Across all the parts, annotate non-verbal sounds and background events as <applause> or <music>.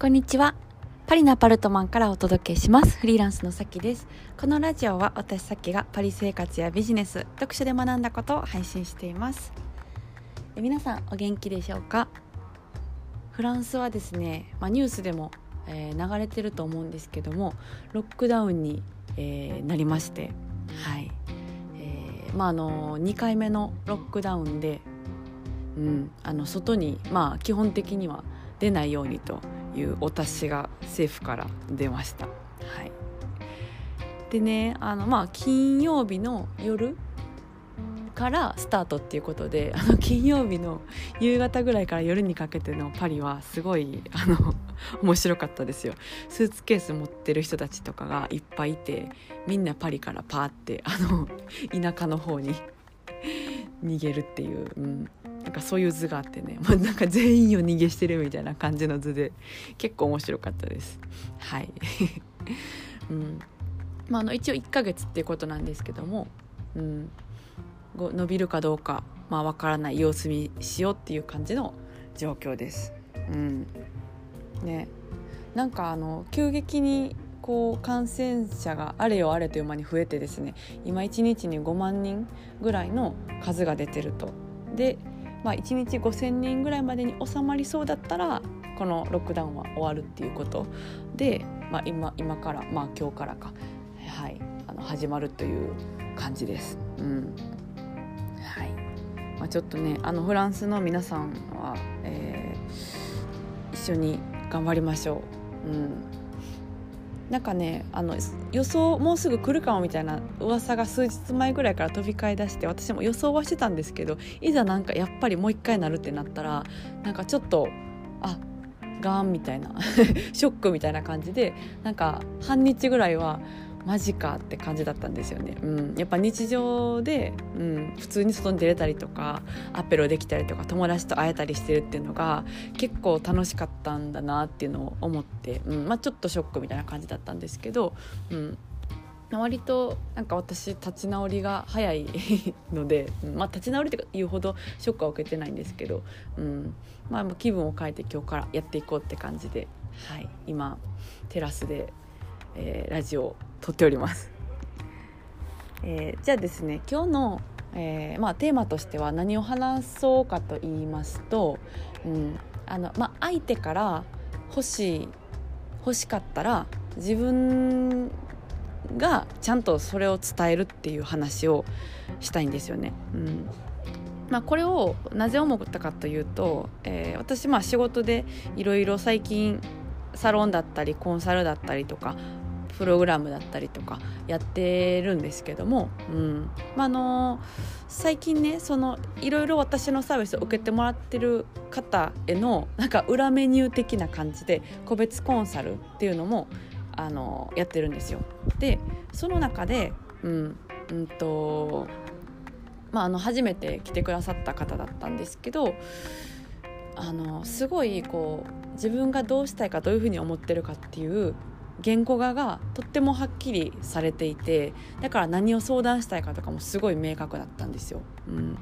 こんにちは。パリのアパルトマンからお届けします。フリーランスのさきです。このラジオは私さきがパリ生活やビジネス、読書で学んだことを配信しています。え皆さんお元気でしょうか？フランスはですね、まあ、ニュースでも、えー、流れてると思うんですけども、ロックダウンに、えー、なりまして、はい。えー、まああの2回目のロックダウンで、うん、あの外にまあ基本的には出ないようにというお達しが政府から出ました。はい、でねあの、まあ、金曜日の夜からスタートっていうことであの金曜日の夕方ぐらいから夜にかけてのパリはすごいあの面白かったですよ。スーツケース持ってる人たちとかがいっぱいいてみんなパリからパーってあの田舎の方に <laughs> 逃げるっていう、うん、なんかそういう図があってね、<laughs> まあ、なんか全員を逃げしてるみたいな感じの図で。結構面白かったです。はい、<laughs> うん。まあ、あの一応1ヶ月っていうことなんですけども、うん、伸びるかどうかまあ分からない様子見しようっていう感じの状況です。うん、ね。なんかあの急激にこう感染者があれよあれという間に増えてですね。今1日に5万人ぐらいの数が出てると。でまあ、1日5,000人ぐらいまでに収まりそうだったらこのロックダウンは終わるっていうこと。で、まあ今、今から、まあ、今日からか、はい、あの始まるという感じです。うん。はい。まあ、ちょっとねあのフランスの皆さんは、えー、一緒に頑張りましょう。うん。なんかねあの予想もうすぐ来るかもみたいな噂が数日前ぐらいから飛び交いだして私も予想はしてたんですけどいざなんかやっぱりもう一回なるってなったらなんかちょっとあガーンみたいな <laughs> ショックみたいな感じでなんか半日ぐらいはマジかって感じだったんですよね、うん、やっぱ日常で、うん、普通に外に出れたりとかアペロできたりとか友達と会えたりしてるっていうのが結構楽しかったんだなっていうのを思って、うん。まあ、ちょっとショックみたいな感じだったんですけど、うん、割となんか私立ち直りが早い <laughs> ので、まあ、立ち直りっていうほどショックは受けてないんですけど、うん。まあ、気分を変えて今日からやっていこうって感じで、はい、今テラスで、えー、ラジオを撮っております。えー、じゃあですね今日の、えーまあ、テーマとしては何を話そうかと言いますと、うんあのまあ、相手から欲しい欲しかったら自分がちゃんとそれを伝えるっていう話をしたいんですよね。うんまあ、これをなぜ思ったかというと、えー、私まあ仕事でいろいろ最近サロンだったりコンサルだったりとかプログラムだったりとかやってるんですけども、うんまあ、の最近ねそのいろいろ私のサービスを受けてもらってる方へのなんか裏メニュー的な感じで個別コンサルっていうのもあのやってるんですよ。でその中で、うんうんとまあ、あの初めて来てくださった方だったんですけどあのすごいこう自分がどうしたいかどういうふうに思ってるかっていう言語画がとってもはっきりされていてだから何を相談したいかとかもすごい明確だったんですよ。うん、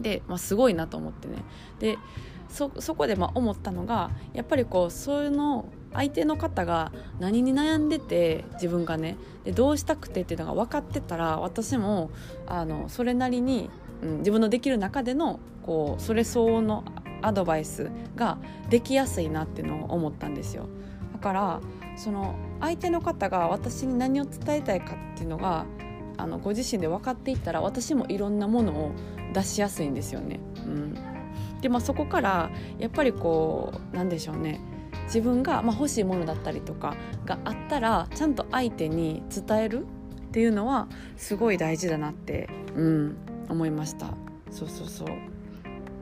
で、まあ、すごいなと思ってねでそこでまあ思ったのがやっぱりこうそういうの相手の方が何に悩んでて自分がねでどうしたくてっていうのが分かってたら私もあのそれなりに、うん、自分のできる中でのこうそれ相応のアドバイスができやすいなっていうのを思ったんですよ。だからその相手の方が私に何を伝えたいかっていうのがあのご自身で分かっていったら私もいろんなものを出しやすいんですよね。うん、でまあそこからやっぱりこうなんでしょうね自分が、まあ、欲しいものだったりとかがあったらちゃんと相手に伝えるっていうのはすごい大事だなって、うん、思いました。そうそうそう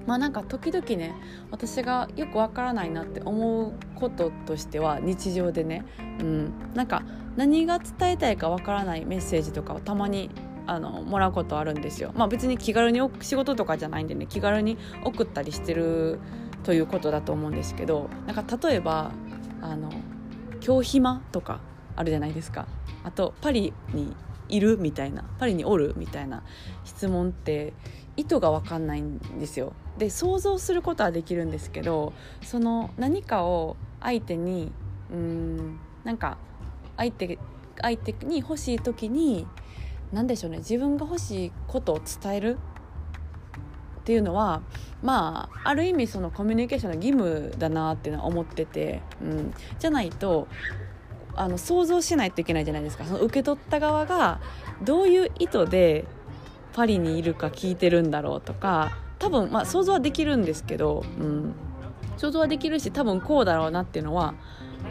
まあなんか時々ね私がよくわからないなって思うこととしては日常でね、うん、なんか何が伝えたいかわからないメッセージとかをたまにあのもらうことあるんですよ。まあ、別に気軽に仕事とかじゃないんでね気軽に送ったりしてるということだと思うんですけどなんか例えばあの「今日暇?」とかあるじゃないですか。あとパリにいるみたいなパリにおるみたいな質問って意図が分かんないんですよ。で想像することはできるんですけどその何かを相手にうんなんか相手相手に欲しい時に何でしょうね。自分が欲しいことを伝える？っていうのはまあある意味そのコミュニケーションの義務だなっていうのは思ってて、うん、じゃないとあの想像しないといけないじゃないですか。その受け取った側がどういう意図でパリにいるか聞いてるんだろうとか多分まあ想像はできるんですけど、うん、想像はできるし多分こうだろうなっていうのは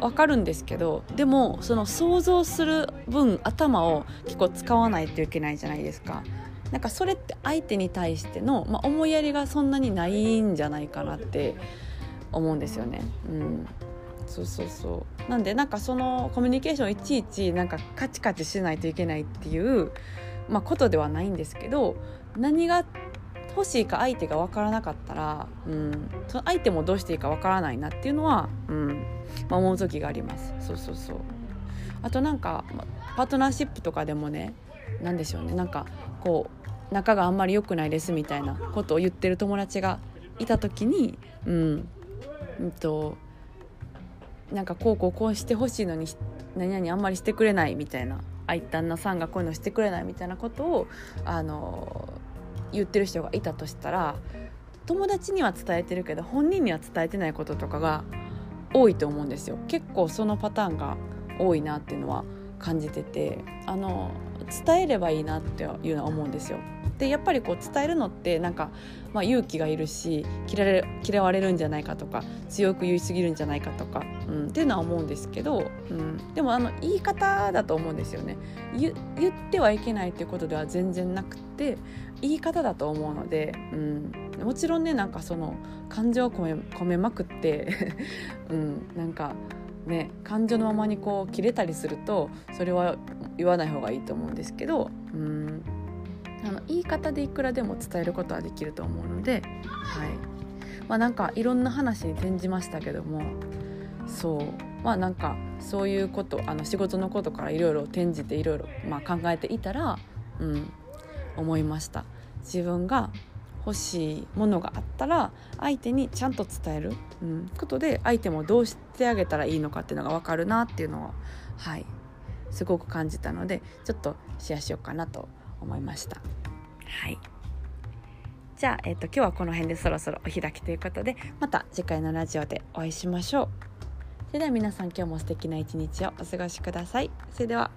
分かるんですけどでもその想像する分頭を結構使わないといけないじゃないですか。なんかそれって相手に対しての、まあ、思いやりがそんなにないんじゃないかなって思うんですよね。うんそうそうそうなんでなんかそのコミュニケーションいちいちなんかカチカチしないといけないっていう、まあ、ことではないんですけど何が欲しいか相手が分からなかったら、うん、その相手もどうしていいか分からないなっていうのは、うんまあ、思う時があります。そうそうそう。あとなんかパートナーシップとかでもね何でしょうね。なんかこう仲があんまり良くないですみたいなことを言ってる友達がいた時にうん、うんとなんかこうこうこうしてほしいのに何々あんまりしてくれないみたいな相旦那さんがこういうのしてくれないみたいなことをあの言ってる人がいたとしたら友達には伝えてるけど本人には伝えてないこととかが多いと思うんですよ。結構そのパターンが多いなっていうのは感じててあの伝えればいいなっていうのは思うんですよ。でやっぱりこう伝えるのってなんか、まあ、勇気がいるし嫌われ嫌われるんじゃないかとか強く言い過ぎるんじゃないかとか、うん、っていうのは思うんですけど、うん、でもあの言い方だと思うんですよね。言ってはいけないっていうことでは全然なくて言い方だと思うので、うん、もちろんねなんかその感情を込め込めまくって <laughs> うん、なんかね感情のままにこう切れたりするとそれは言わない方がいいと思うんですけど、うん、あの言い方でいくらでも伝えることはできると思うので、はいまあ、なんかいろんな話に転じましたけどもそうまあなんかそういうことあの仕事のことからいろいろ転じていろいろ考えていたら、うん、思いました。自分が欲しいものがあったら相手にちゃんと伝える、うん、ことで相手もどうしてあげたらいいのかっていうのが分かるなっていうのははいすごく感じたのでちょっとシェアしようかなと思いました。はい。じゃあ、えーと、今日はこの辺でそろそろお開きということでまた次回のラジオでお会いしましょう。それでは皆さん今日も素敵な一日をお過ごしください。それでは。